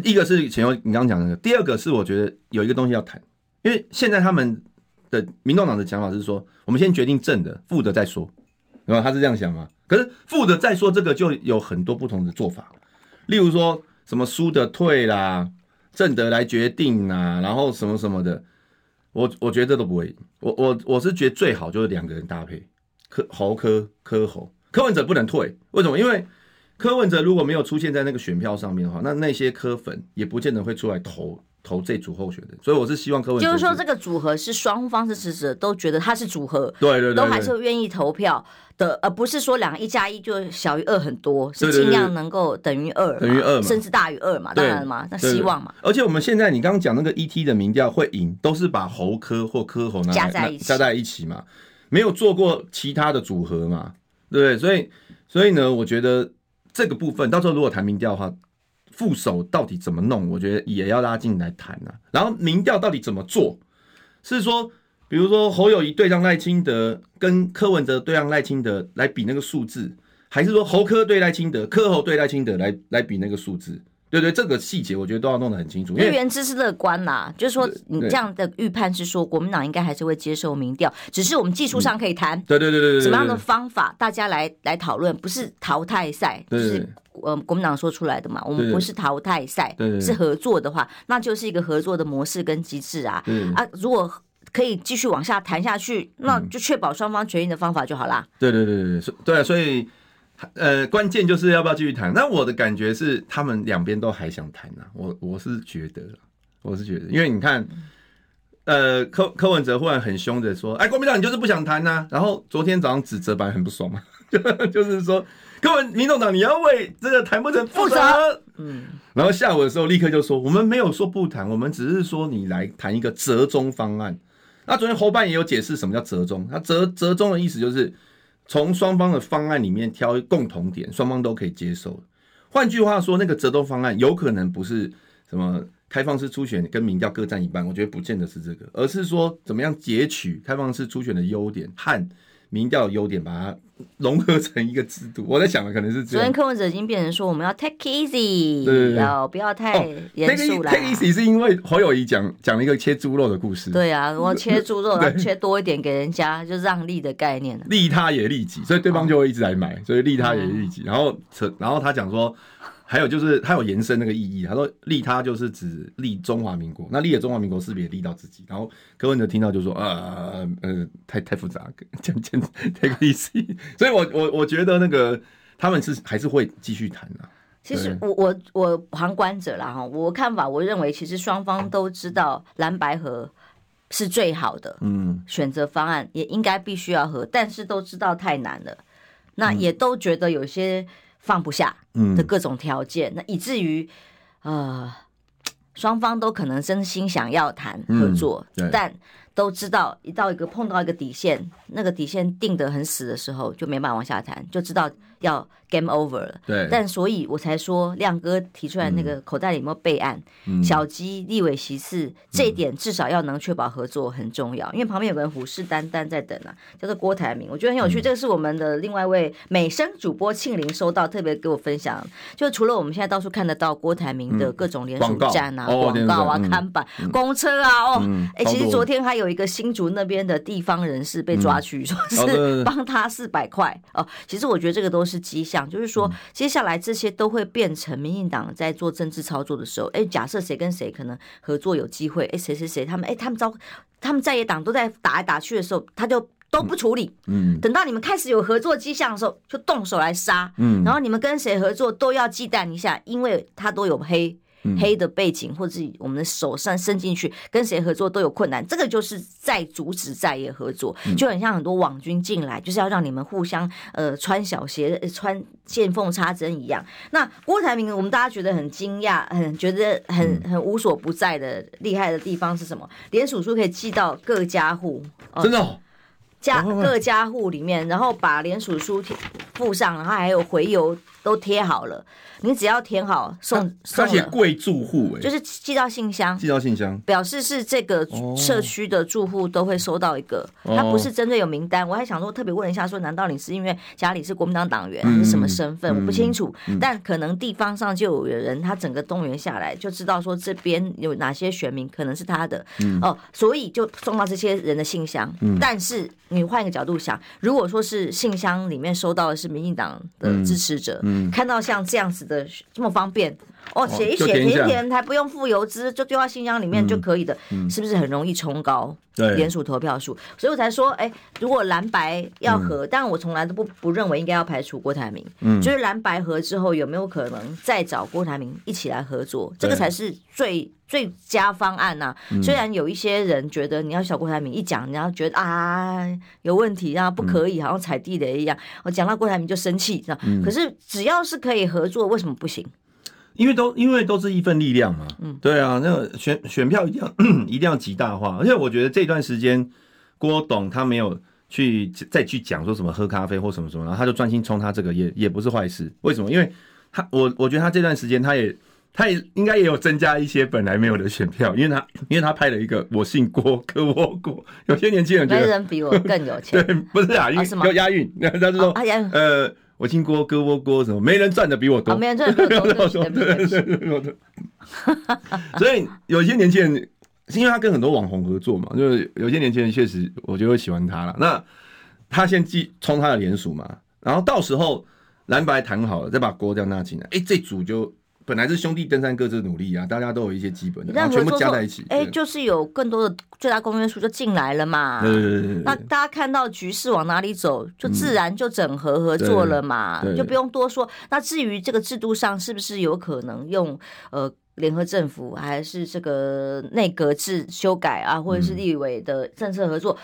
一个是前面你刚刚讲的，第二个是我觉得有一个东西要谈，因为现在他们的民众党的想法是说，我们先决定正的，负的再说，然后他是这样想吗？可是负的再说这个就有很多不同的做法，例如说什么输的退啦，正的来决定啦，然后什么什么的，我我觉得这都不会，我我我是觉得最好就是两个人搭配，柯侯柯柯侯，柯文哲不能退，为什么？因为柯文哲如果没有出现在那个选票上面的话，那那些柯粉也不见得会出来投投这组候选人。所以我是希望柯文哲就是说这个组合是双方的支持者都觉得他是组合，对对对，都还是愿意投票的，而不是说两个一加一就小于二很多，是尽量能够等于二，等于二，甚至大于二嘛，当然嘛，那希望嘛。而且我们现在你刚刚讲那个 ET 的民调会赢，都是把侯柯或柯侯加在一起，加在一起嘛，没有做过其他的组合嘛，对不对？所以所以呢，我觉得。这个部分到时候如果谈民调的话，副手到底怎么弄？我觉得也要拉进来谈啊。然后民调到底怎么做？是说，比如说侯友谊对上赖清德，跟柯文哲对上赖清德来比那个数字，还是说侯柯对赖清德，柯侯对赖清德来来比那个数字？对对，这个细节我觉得都要弄得很清楚。因为原之是乐观啦，就是说你这样的预判是说国民党应该还是会接受民调，只是我们技术上可以谈。对对对对对，什么样的方法大家来来讨论，不是淘汰赛，就是呃国民党说出来的嘛。我们不是淘汰赛，是合作的话，那就是一个合作的模式跟机制啊。啊，如果可以继续往下谈下去，那就确保双方权益的方法就好啦。对对对对对，对，所以。呃，关键就是要不要继续谈？那我的感觉是，他们两边都还想谈呐。我我是觉得，我是觉得，因为你看，呃，柯柯文哲忽然很凶的说：“哎，国民党你就是不想谈呐。”然后昨天早上指责版很不爽嘛，就 就是说，柯文民众党你要为这个谈不成负责。嗯。然后下午的时候立刻就说：“我们没有说不谈，我们只是说你来谈一个折中方案。”那昨天侯办也有解释什么叫折中，他折折中的意思就是。从双方的方案里面挑共同点，双方都可以接受。换句话说，那个折中方案有可能不是什么开放式初选跟民调各占一半，我觉得不见得是这个，而是说怎么样截取开放式初选的优点和民调的优点，把它。融合成一个制度，我在想的可能是这样。昨天柯文哲已经变成说，我们要 take easy，对对对，要不要太严肃了。take easy 是因为侯友宜讲讲了一个切猪肉的故事。对啊，我切猪肉，切多一点给人家，就让利的概念。利他也利己，所以对方就会一直来买，所以利他也利己。然后，然后他讲说。还有就是，他有延伸那个意义。他说“利他”就是指利中华民国，那利了中华民国是不是也利到自己？然后柯文哲听到就说：“呃呃，太太复杂，讲讲太个意思。”所以我，我我我觉得那个他们是还是会继续谈的。其实我我我旁观者啦哈，我看法，我认为其实双方都知道蓝白合是最好的，嗯，选择方案也应该必须要合，但是都知道太难了，那也都觉得有些。放不下的各种条件，嗯、那以至于，呃，双方都可能真心想要谈合作，嗯、但都知道一到一个碰到一个底线，那个底线定得很死的时候，就没办法往下谈，就知道。要 game over 了，对，但所以我才说亮哥提出来那个口袋里有没有备案，嗯、小鸡立委席次、嗯、这一点至少要能确保合作很重要，因为旁边有个人虎视眈眈在等啊，叫做郭台铭，我觉得很有趣。嗯、这个是我们的另外一位美声主播庆玲收到，特别给我分享，就除了我们现在到处看得到郭台铭的各种连署站啊、广、嗯、告，告啊、嗯、看板、嗯、公车啊，哦，哎、嗯，其实昨天还有一个新竹那边的地方人士被抓去，嗯、说是帮他四百块哦。其实我觉得这个都是迹象，就是说，接下来这些都会变成民进党在做政治操作的时候，哎，假设谁跟谁可能合作有机会，哎，谁谁谁他们，哎，他们招他们在野党都在打来打去的时候，他就都不处理，嗯，等到你们开始有合作迹象的时候，就动手来杀，嗯，然后你们跟谁合作都要忌惮一下，因为他都有黑。黑的背景，或者我们的手上伸进去跟谁合作都有困难，这个就是在阻止在野合作，就很像很多网军进来，就是要让你们互相呃穿小鞋、穿见缝插针一样。那郭台铭，我们大家觉得很惊讶，很觉得很很无所不在的厉害的地方是什么？连署书可以寄到各家户，真的、哦。家各家户里面，然后把联署书贴附上，然后还有回邮都贴好了。你只要填好送，送，而且贵住户哎，就是寄到信箱，寄到信箱，表示是这个社区的住户都会收到一个。他不是针对有名单，我还想说特别问一下，说难道你是因为家里是国民党党员，还是什么身份？我不清楚，但可能地方上就有人，他整个动员下来就知道说这边有哪些选民可能是他的。哦，所以就送到这些人的信箱。但是你换一个角度想，如果说是信箱里面收到的是民进党的支持者，看到像这样子。的这么方便哦，写一写填一填，还不用付邮资，就丢到信箱里面就可以的，是不是很容易冲高联署投票数？所以我才说，哎，如果蓝白要合，嗯、但我从来都不不认为应该要排除郭台铭，嗯，就是蓝白合之后有没有可能再找郭台铭一起来合作，这个才是最最佳方案呐、虽然有一些人觉得你要小郭台铭一讲，然后觉得啊有问题，然后不可以，好像踩地雷一样，我讲到郭台铭就生气，嗯、可是只要是可以合作，为什么不行？因为都因为都是一份力量嘛，嗯，对啊，那个选选票一定要 一定要极大化，而且我觉得这段时间郭董他没有去再去讲说什么喝咖啡或什么什么，然后他就专心冲他这个也也不是坏事。为什么？因为他我我觉得他这段时间他也他也应该也有增加一些本来没有的选票，因为他因为他拍了一个我姓郭，可我郭，有些年轻人觉得没人比我更有钱，对，不是啊，因为要押韵，他是说呃。我听锅割窝锅什么，没人赚的比我多，没人赚的比我多，对对 对。所以有些年轻人是因为他跟很多网红合作嘛，就是有些年轻人确实我就会喜欢他了。那他先寄冲他的连署嘛，然后到时候蓝白谈好了，再把锅这样纳进来，哎，这组就。本来是兄弟登山各自努力啊，大家都有一些基本的，然后全部加在一起，哎，就是有更多的最大公约数就进来了嘛。对对对对。那大家看到局势往哪里走，就自然就整合合作了嘛，就不用多说。那至于这个制度上是不是有可能用呃联合政府，还是这个内阁制修改啊，或者是立委的政策合作，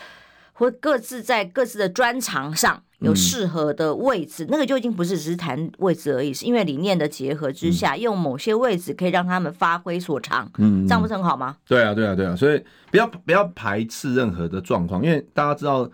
或各自在各自的专长上。有适合的位置，嗯、那个就已经不是只是谈位置而已，是因为理念的结合之下，嗯、用某些位置可以让他们发挥所长，嗯，这样不是很好吗？对啊，对啊，对啊，所以不要不要排斥任何的状况，因为大家知道，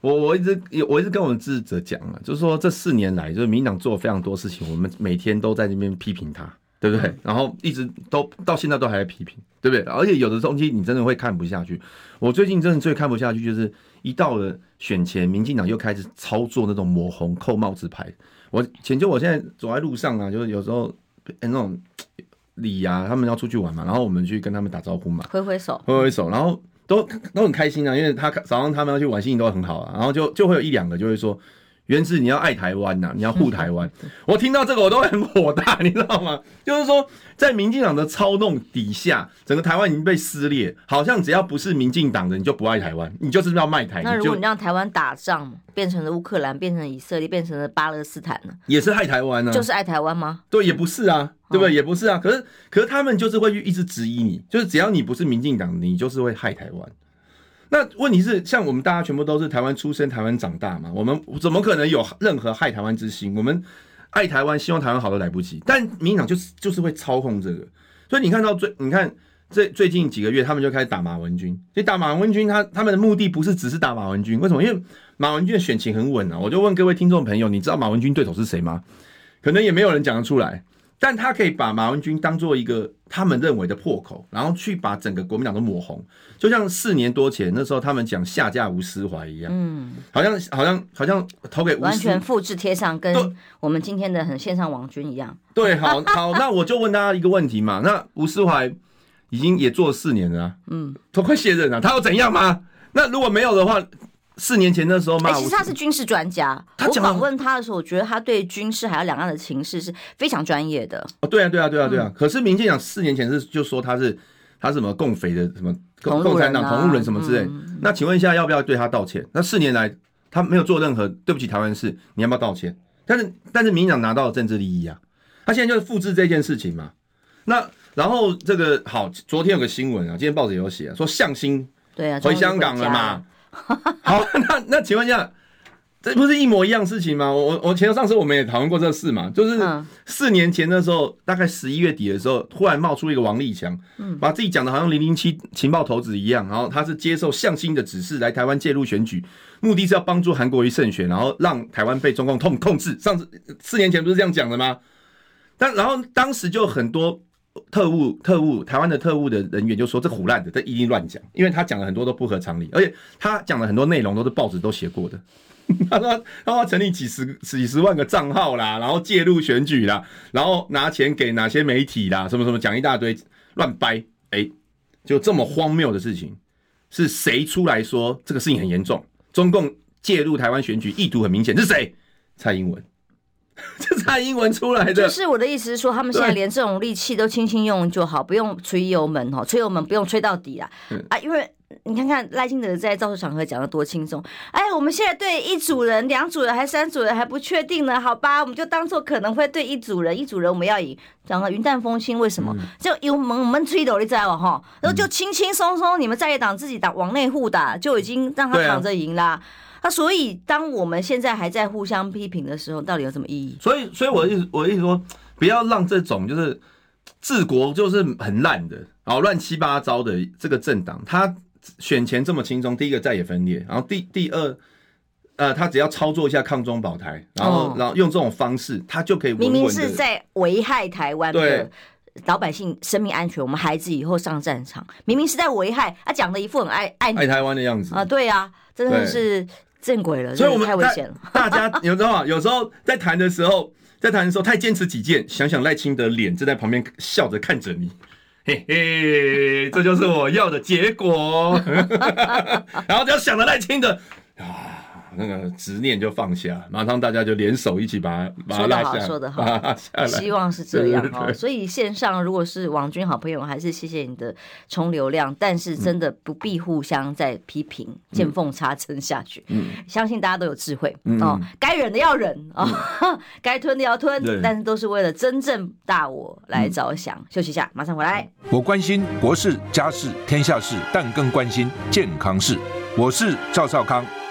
我我一直我一直跟我们支持者讲啊，就是说这四年来，就是民进党做了非常多事情，我们每天都在那边批评他，对不对？嗯、然后一直都到现在都还在批评，对不对？而且有的东西你真的会看不下去。我最近真的最看不下去就是。一到了选前，民进党又开始操作那种抹红扣帽子牌。我前就，我现在走在路上啊，就是有时候那种李呀，他们要出去玩嘛，然后我们去跟他们打招呼嘛，挥挥手，挥挥手，然后都都很开心啊，因为他早上他们要去玩，心情都很好啊，然后就就会有一两个就会说。原子，你要爱台湾呐，你要护台湾。我听到这个我都很火大，你知道吗？就是说，在民进党的操弄底下，整个台湾已经被撕裂，好像只要不是民进党的，你就不爱台湾，你就是要卖台。那如果你让台湾打仗，变成了乌克兰，变成以色列，变成了巴勒斯坦呢？也是害台湾呢？就是爱台湾吗？对，也不是啊，对不对？也不是啊。可是，可是他们就是会一直质疑你，就是只要你不是民进党，你就是会害台湾。那问题是，像我们大家全部都是台湾出生、台湾长大嘛，我们怎么可能有任何害台湾之心？我们爱台湾，希望台湾好都来不及。但民进党就是就是会操控这个，所以你看到最，你看这最近几个月，他们就开始打马文君。所以打马文君，他他们的目的不是只是打马文君，为什么？因为马文君的选情很稳啊。我就问各位听众朋友，你知道马文君对手是谁吗？可能也没有人讲得出来。但他可以把马文君当做一个他们认为的破口，然后去把整个国民党都抹红，就像四年多前那时候他们讲下架吴思怀一样，嗯，好像好像好像投给吴，完全复制贴上，跟我们今天的很线上王军一样。对，好好，那我就问大家一个问题嘛，那吴思怀已经也做了四年了，嗯，都快卸任了，他要怎样吗？那如果没有的话？四年前的时候嘛，其实他是军事专家。我访问他的时候，我觉得他对军事还有两岸的情势是非常专业的。哦，对啊，对啊，对啊，对啊。可是民进党四年前是就说他是他是什么共匪的什么共产党同路人什么之类。那请问一下，要不要对他道歉？那四年来他没有做任何对不起台湾事，你要不要道歉？但是但是民进党拿到了政治利益啊，他现在就是复制这件事情嘛。那然后这个好，昨天有个新闻啊，今天报纸有写说向心对啊回香港了嘛。好，那那请问一下，这不是一模一样事情吗？我我前头上次我们也讨论过这个事嘛，就是四年前的时候，大概十一月底的时候，突然冒出一个王立强，嗯，把自己讲的好像零零七情报头子一样，然后他是接受向心的指示来台湾介入选举，目的是要帮助韩国瑜胜选，然后让台湾被中共控控制。上次四年前不是这样讲的吗？但然后当时就很多。特务，特务，台湾的特务的人员就说这胡烂的，这一定乱讲，因为他讲了很多都不合常理，而且他讲了很多内容都是报纸都写过的。他说他要成立几十几十万个账号啦，然后介入选举啦，然后拿钱给哪些媒体啦，什么什么讲一大堆乱掰，哎、就这么荒谬的事情，是谁出来说这个事情很严重？中共介入台湾选举意图很明显，是谁？蔡英文。这蔡英文出来的，就是我的意思是说，他们现在连这种力气都轻轻用就好，不用吹油门哦，吹油门不用吹到底啦。啊，因为你看看赖清德在造势场合讲的多轻松，哎，我们现在对一组人、两组人还三组人还不确定呢，好吧，我们就当做可能会对一组人，一组人我们要赢，讲了云淡风轻，为什么？就油门我们吹斗你知道哈，然后就轻轻松松，你们在野党自己打往内互打，就已经让他躺着赢啦。那所以，当我们现在还在互相批评的时候，到底有什么意义？所以，所以我的意思，我的意思说，不要让这种就是治国就是很烂的，然后乱七八糟的这个政党，他选前这么轻松，第一个再也分裂，然后第第二，呃，他只要操作一下抗中保台，然后然后用这种方式，他就可以明明是在危害台湾的老百姓生命安全，我们孩子以后上战场，明明是在危害，他讲的一副很爱爱爱台湾的样子啊，对啊，真的是。见鬼了，所以我们太危险了。大家有时候有时候在谈的时候，在谈的时候太坚持己见，想想赖清德脸正在旁边笑着看着你，嘿嘿，这就是我要的结果。然后只要想着赖清德啊。那个执念就放下，马上大家就联手一起把它说得好，说得好，希望是这样哦。所以线上如果是王军好朋友，还是谢谢你的充流量，但是真的不必互相再批评，见缝插针下去。嗯，相信大家都有智慧哦，该忍的要忍哦，该吞的要吞，但是都是为了真正大我来着想。休息一下，马上回来。我关心国事、家事、天下事，但更关心健康事。我是赵少康。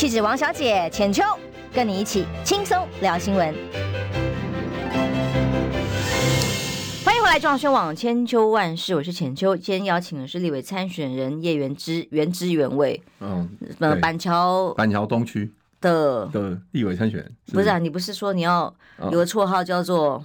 气质王小姐浅秋，跟你一起轻松聊新闻。欢迎回来，中央网千秋万世，我是浅秋。今天邀请的是立委参选人叶元之，原汁原味。嗯，呃，板桥板桥东区的的立委参选人，不是啊？你不是说你要有个绰号叫做？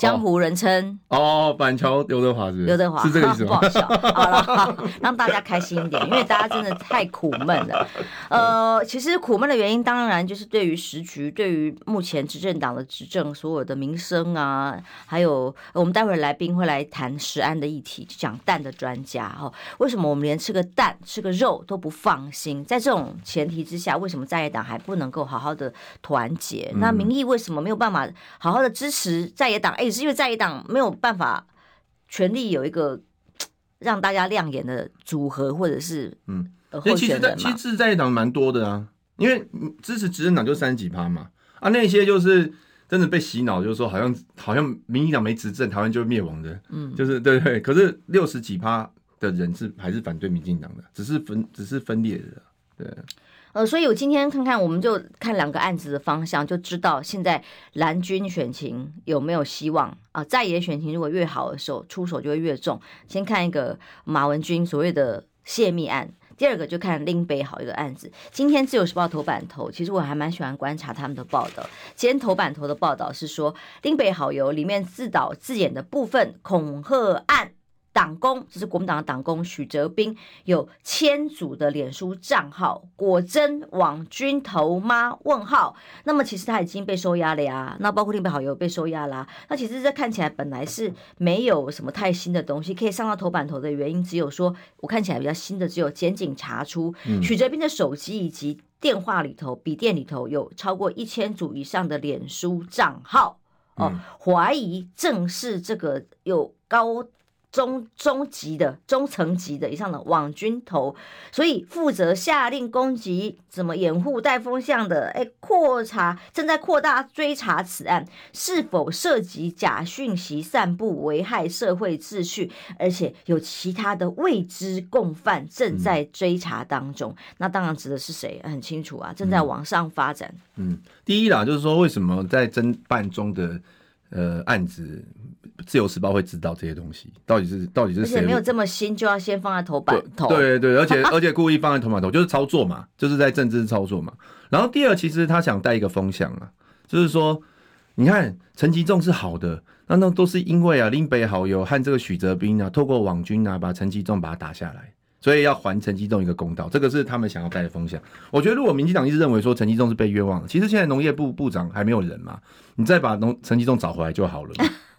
江湖人称哦，板桥刘德华是刘德华是这个意思吗？不好笑，好了，好，让大家开心一点，因为大家真的太苦闷了。呃，其实苦闷的原因，当然就是对于时局，对于目前执政党的执政，所有的民生啊，还有我们待会儿来宾会来谈食安的议题，就讲蛋的专家哦，为什么我们连吃个蛋、吃个肉都不放心？在这种前提之下，为什么在野党还不能够好好的团结？那民意为什么没有办法好好的支持在野党？哎。是因为在野党没有办法全力有一个 让大家亮眼的组合，或者是嗯，其实在其实在野党蛮多的啊，因为支持执政党就三十几趴嘛啊，那些就是真的被洗脑，就是说好像好像民进党没执政，台湾就灭亡的，嗯，就是对对。可是六十几趴的人是还是反对民进党的，只是分只是分裂的，对。呃，所以我今天看看，我们就看两个案子的方向，就知道现在蓝军选情有没有希望啊？在野选情如果越好的时候，出手就会越重。先看一个马文君所谓的泄密案，第二个就看林北好一个案子。今天自由时报头版头，其实我还蛮喜欢观察他们的报道。今天头版头的报道是说，林北好友里面自导自演的部分恐吓案。党工，这是国民党的党工许哲斌，有千组的脸书账号，果真网军头吗？问号。那么其实他已经被收押了呀。那包括另外好友被收押啦。那其实这看起来本来是没有什么太新的东西，可以上到头版头的原因，只有说我看起来比较新的，只有检警查出许哲斌的手机以及电话里头、笔电里头有超过一千组以上的脸书账号哦，怀疑正是这个有高。中中级的中层级的以上的网军头，所以负责下令攻击、怎么掩护带风向的，哎，扩查正在扩大追查此案是否涉及假讯息散布、危害社会秩序，而且有其他的未知共犯正在追查当中。那当然指的是谁？很清楚啊，正在往上发展。嗯，第一啦，就是说为什么在侦办中的呃案子。自由时报会知道这些东西，到底是到底是谁？没有这么新，就要先放在头版头。对对，而且而且故意放在头版头，就是操作嘛，就是在政治操作嘛。然后第二，其实他想带一个风向啊，就是说，你看陈吉仲是好的，那那都是因为啊林北好友和这个许哲斌啊，透过网军啊，把陈吉仲把他打下来，所以要还陈吉仲一个公道。这个是他们想要带的风向。我觉得如果民进党一直认为说陈吉仲是被冤枉的，其实现在农业部部长还没有人嘛，你再把农陈吉仲找回来就好了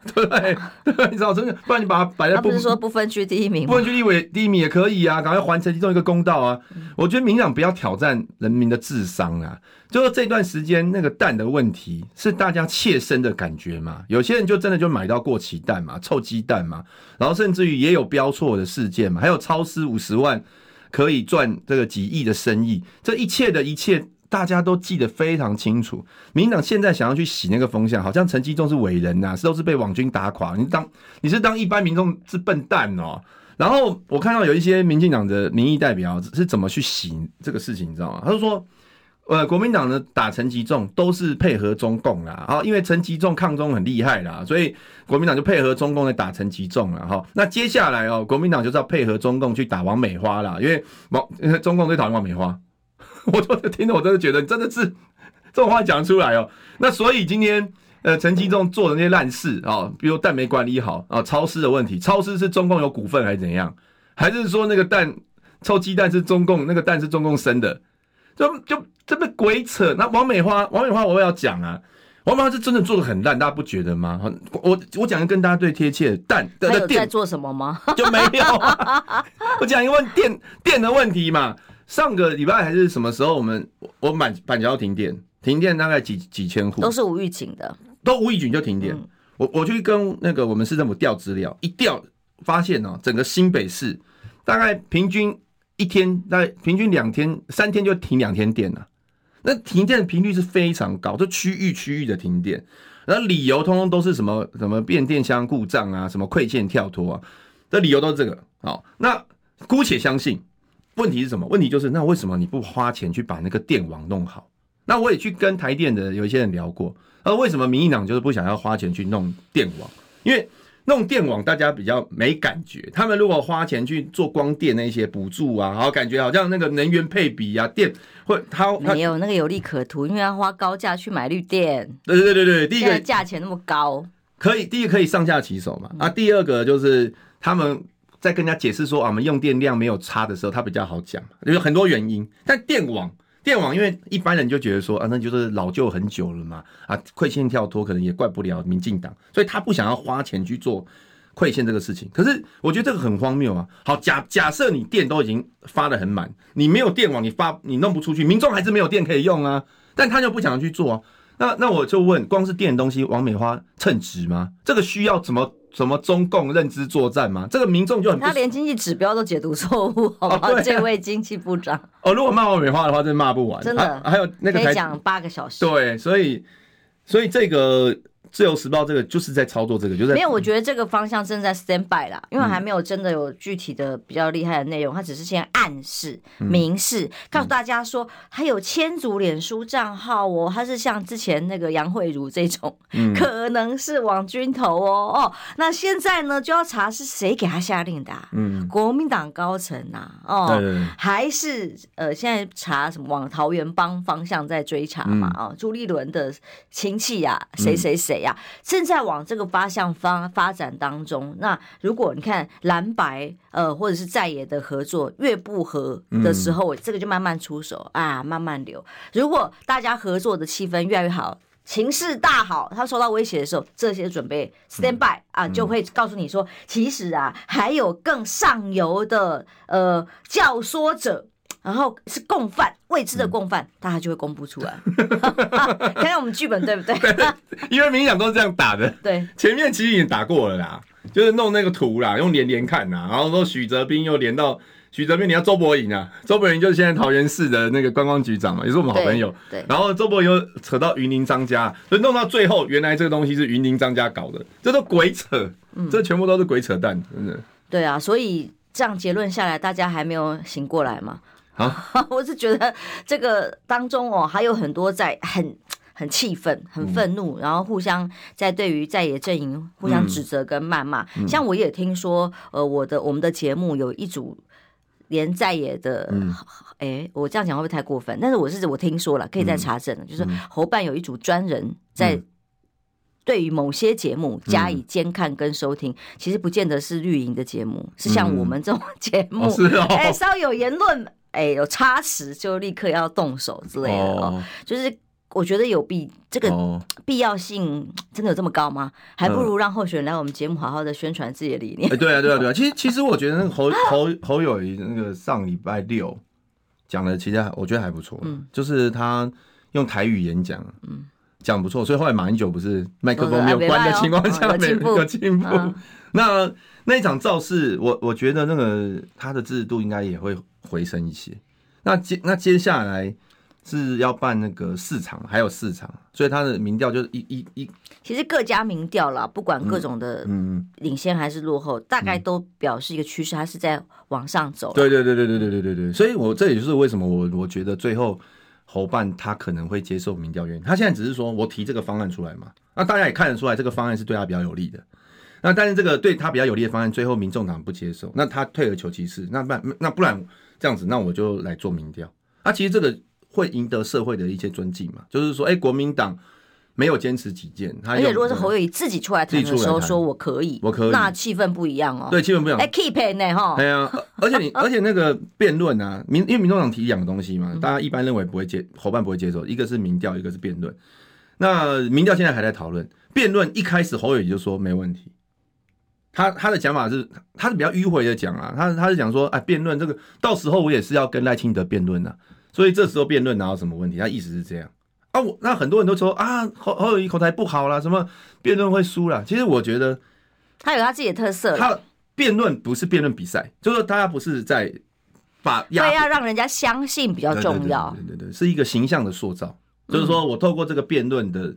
嘛。对对，你知道真的，不然你把它摆在不，不是说不分区第一名，不分区立委第一名也可以啊，赶快还成其中一个公道啊！嗯、我觉得民党不要挑战人民的智商啊，就是这段时间那个蛋的问题是大家切身的感觉嘛，有些人就真的就买到过期蛋嘛，臭鸡蛋嘛，然后甚至于也有标错的事件嘛，还有超市五十万可以赚这个几亿的生意，这一切的一切。大家都记得非常清楚，民进党现在想要去洗那个风向，好像陈吉仲是伟人呐、啊，是都是被网军打垮。你当你是当一般民众是笨蛋哦。然后我看到有一些民进党的民意代表是怎么去洗这个事情，你知道吗？他就说呃，国民党的打陈吉仲都是配合中共啦，啊，因为陈吉仲抗中很厉害啦，所以国民党就配合中共来打陈吉仲了哈。那接下来哦，国民党就是要配合中共去打王美花啦，因为王中共最讨厌王美花，我都听着我真的觉得真的是 这种话讲出来哦。那所以今天呃陈吉仲做的那些烂事啊，比如蛋没管理好啊，超市的问题，超市是中共有股份还是怎样？还是说那个蛋臭鸡蛋是中共那个蛋是中共生的？就就这么鬼扯，那王美花，王美花我也要讲啊，王美花是真的做的很烂，大家不觉得吗？我我讲一个跟大家最贴切的，蛋的的店在做什么吗？就没有、啊，我讲一个问电电的问题嘛。上个礼拜还是什么时候，我们我板板桥停电，停电大概几几千户，都是无预警的，都无预警就停电。嗯、我我去跟那个我们市政府调资料，一调发现哦，整个新北市大概平均。一天大概平均两天、三天就停两天电了，那停电的频率是非常高，就区域区域的停电，然后理由通通都是什么什么变电箱故障啊，什么馈线跳脱啊，这理由都是这个。好，那姑且相信，问题是什么？问题就是那为什么你不花钱去把那个电网弄好？那我也去跟台电的有一些人聊过，呃，为什么民进党就是不想要花钱去弄电网？因为弄电网大家比较没感觉，他们如果花钱去做光电那些补助啊，好感觉好像那个能源配比啊，电会他没有那个有利可图，因为要花高价去买绿电。对对对对，第一个价钱那么高，可以第一个可以上下其手嘛。啊，第二个就是他们在跟人家解释说啊，我们用电量没有差的时候，他比较好讲，有很多原因，但电网。电网，因为一般人就觉得说啊，那就是老旧很久了嘛，啊，馈线跳脱可能也怪不了民进党，所以他不想要花钱去做馈线这个事情。可是我觉得这个很荒谬啊。好，假假设你电都已经发得很满，你没有电网，你发你弄不出去，民众还是没有电可以用啊。但他就不想去做啊。那那我就问，光是电的东西，王美花称职吗？这个需要怎么？什么中共认知作战吗？这个民众就很他连经济指标都解读错误，好吧？哦、这位经济部长哦，如果骂我美化的话，真骂不完，真的。啊、还有那个可以讲八个小时，对，所以所以这个。自由时报这个就是在操作这个，就是没有。我觉得这个方向正在 stand by 啦，因为还没有真的有具体的比较厉害的内容，他只是先暗示、明示，告诉大家说还有千组脸书账号哦，他是像之前那个杨慧如这种，可能是网军头哦哦。那现在呢就要查是谁给他下令的，嗯，国民党高层呐，哦，还是呃现在查什么往桃园帮方向在追查嘛，啊，朱立伦的亲戚呀，谁谁谁。呀，正在往这个方向发发展当中。那如果你看蓝白呃，或者是在野的合作越不合的时候，这个就慢慢出手啊，慢慢留。如果大家合作的气氛越来越好，情势大好，他受到威胁的时候，这些准备 stand by 啊，就会告诉你说，其实啊，还有更上游的呃教唆者。然后是共犯，未知的共犯，大家就会公布出来。看看我们剧本对不对？因为冥想都是这样打的。对，前面其实已经打过了啦，就是弄那个图啦，用连连看呐，然后说许哲斌又连到许哲斌，你要周伯颖啊，周伯颖就是现在桃园市的那个观光局长嘛，也是我们好朋友。对。对，然后周伯颖又扯到云林张家，所以弄到最后，原来这个东西是云林张家搞的，这都鬼扯，嗯、这全部都是鬼扯淡，真的。对啊，所以这样结论下来，大家还没有醒过来吗？啊，我是觉得这个当中哦，还有很多在很很气愤、很愤怒，然后互相在对于在野阵营互相指责跟谩骂。像我也听说，呃，我的我们的节目有一组连在野的，哎，我这样讲会不会太过分？但是我是我听说了，可以再查证的，就是侯办有一组专人在对于某些节目加以监看跟收听，其实不见得是绿营的节目，是像我们这种节目，哎，稍有言论。哎，有差池就立刻要动手之类的哦，就是我觉得有必这个必要性真的有这么高吗？还不如让候选人来我们节目好好的宣传自己的理念。哎，对啊，对啊，对啊，其实其实我觉得那个侯侯侯友宜那个上礼拜六讲的其实我觉得还不错，嗯，就是他用台语演讲，嗯，讲不错，所以后来马英九不是麦克风没有关的情况下，有进步，有进步。那那一场造势，我我觉得那个他的制度应该也会。回升一些，那接那接下来是要办那个市场，还有市场，所以他的民调就是一一一，其实各家民调啦，不管各种的嗯领先还是落后，嗯、大概都表示一个趋势，它是在往上走。对对对对对对对对对，所以我这也就是为什么我我觉得最后侯办他可能会接受民调原因。他现在只是说我提这个方案出来嘛，那大家也看得出来这个方案是对他比较有利的。那但是这个对他比较有利的方案，最后民众党不接受，那他退而求其次，那不那不然这样子，那我就来做民调。啊，其实这个会赢得社会的一些尊敬嘛，就是说，哎、欸，国民党。没有坚持己见，他而且如果是侯友宜自己出来谈的时候说我可以，我可以，那气氛不一样哦。对，气氛不一样。哎，keep 呢哈？对啊，而且你 而且那个辩论啊，民因为民众党提两个东西嘛，大家一般认为不会接，伙伴不会接受，一个是民调，一个是辩论。那民调现在还在讨论，辩论一开始侯友宜就说没问题。他他的讲法是，他是比较迂回的讲啊，他他是讲说，哎，辩论这个到时候我也是要跟赖清德辩论的，所以这时候辩论哪有什么问题？他意思是这样。啊，我那很多人都说啊，侯侯友谊口才不好啦，什么辩论会输啦。其实我觉得他有他自己的特色。他辩论不是辩论比赛，就是说他不是在把对要让人家相信比较重要。对对对，对，对，是一个形象的塑造。就是说我透过这个辩论的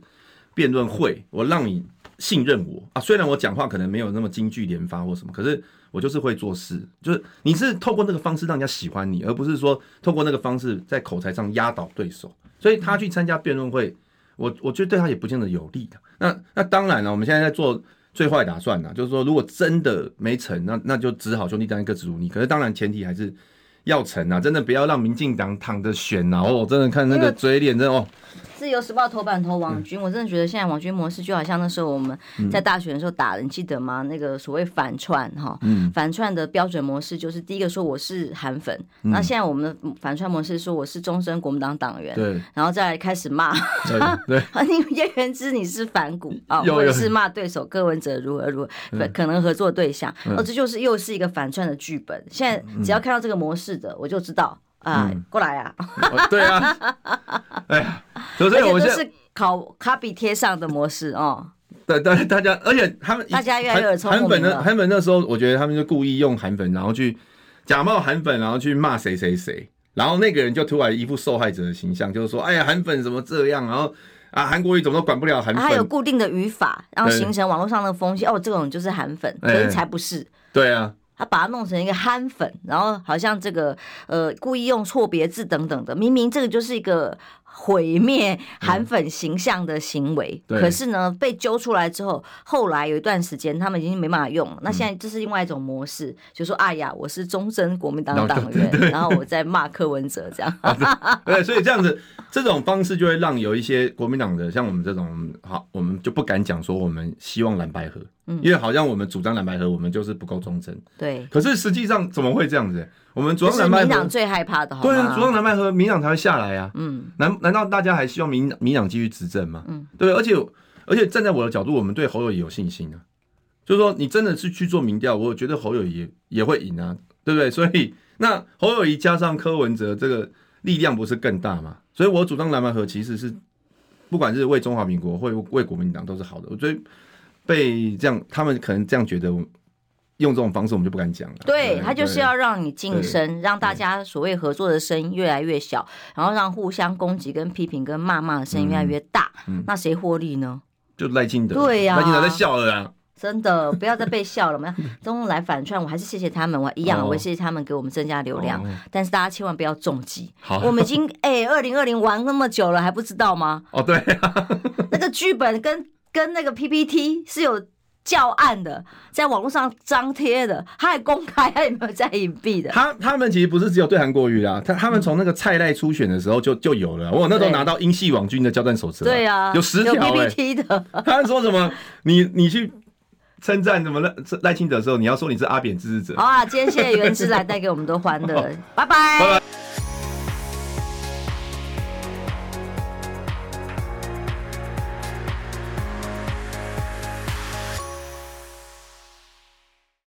辩论会，我让你信任我啊。虽然我讲话可能没有那么金句连发或什么，可是我就是会做事。就是你是透过那个方式让人家喜欢你，而不是说透过那个方式在口才上压倒对手。所以他去参加辩论会，我我觉得对他也不见得有利的。那那当然了，我们现在在做最坏打算呢，就是说如果真的没成，那那就只好兄弟当一个子如你。可是当然前提还是要成啊，真的不要让民进党躺着选呐。哦，真的看那个嘴脸，真的哦。自由时报头版头王军，我真的觉得现在王军模式就好像那时候我们在大学的时候打的，你记得吗？那个所谓反串哈，反串的标准模式就是第一个说我是韩粉，那现在我们的反串模式说我是终身国民党党员，对，然后再来开始骂，对，你叶元之你是反骨啊，或者是骂对手柯文哲如何如何，可能合作对象，哦，这就是又是一个反串的剧本。现在只要看到这个模式的，我就知道。啊，过来啊！对啊，哎呀，所以我是考卡比贴上的模式哦。对 对，大家，而且他们大家越来越聪明。韩粉的韩粉那时候，我觉得他们就故意用韩粉，然后去假冒韩粉，然后去骂谁谁谁，然后那个人就突然一副受害者的形象，就是说，哎呀，韩粉怎么这样？然后啊，韩国语怎么都管不了韩粉？他有固定的语法，然后形成网络上的风气。哦，这种就是韩粉，可是才不是。对啊。他把它弄成一个憨粉，然后好像这个呃故意用错别字等等的，明明这个就是一个。毁灭韩粉形象的行为，嗯、可是呢，被揪出来之后，后来有一段时间他们已经没办法用了。嗯、那现在这是另外一种模式，就说：“哎呀，我是终身国民党党员，对对对，然后我在骂柯文哲这样。啊”对，所以这样子这种方式就会让有一些国民党的，像我们这种好，我们就不敢讲说我们希望蓝白合，嗯、因为好像我们主张蓝白合，我们就是不够忠贞。对，可是实际上怎么会这样子？我们主张蓝白合，民党最害怕的，对啊，主张蓝白合，民党才会下来啊。嗯，难难道大家还希望民民党继续执政吗？嗯，对，而且而且站在我的角度，我们对侯友宜有信心啊。就是说，你真的是去做民调，我觉得侯友宜也也会赢啊，对不对？所以那侯友谊加上柯文哲，这个力量不是更大吗？所以我主张蓝白合其实是不管是为中华民国或为国民党都是好的。我觉得被这样，他们可能这样觉得。用这种方式，我们就不敢讲了。对，他就是要让你晋升，让大家所谓合作的声音越来越小，然后让互相攻击、跟批评、跟谩骂的声音越来越大。那谁获利呢？就赖清德。对呀，赖清德在笑了啊！真的，不要再被笑了嘛！中来反串，我还是谢谢他们，我一样，我谢谢他们给我们增加流量。但是大家千万不要中计。好，我们已经哎，二零二零玩那么久了，还不知道吗？哦，对，那个剧本跟跟那个 PPT 是有。教案的，在网络上张贴的，他还公开，他有没有在隐蔽的？他他们其实不是只有对韩国瑜啊，他他们从那个蔡赖初选的时候就就有了。我那时候拿到英系网军的交战手册，对啊，有十条、欸、PPT 的。他们说什么？你你去称赞什么赖赖清德的时候，你要说你是阿扁支持者。好啊，今天谢谢袁之来带给我们的欢乐，拜拜。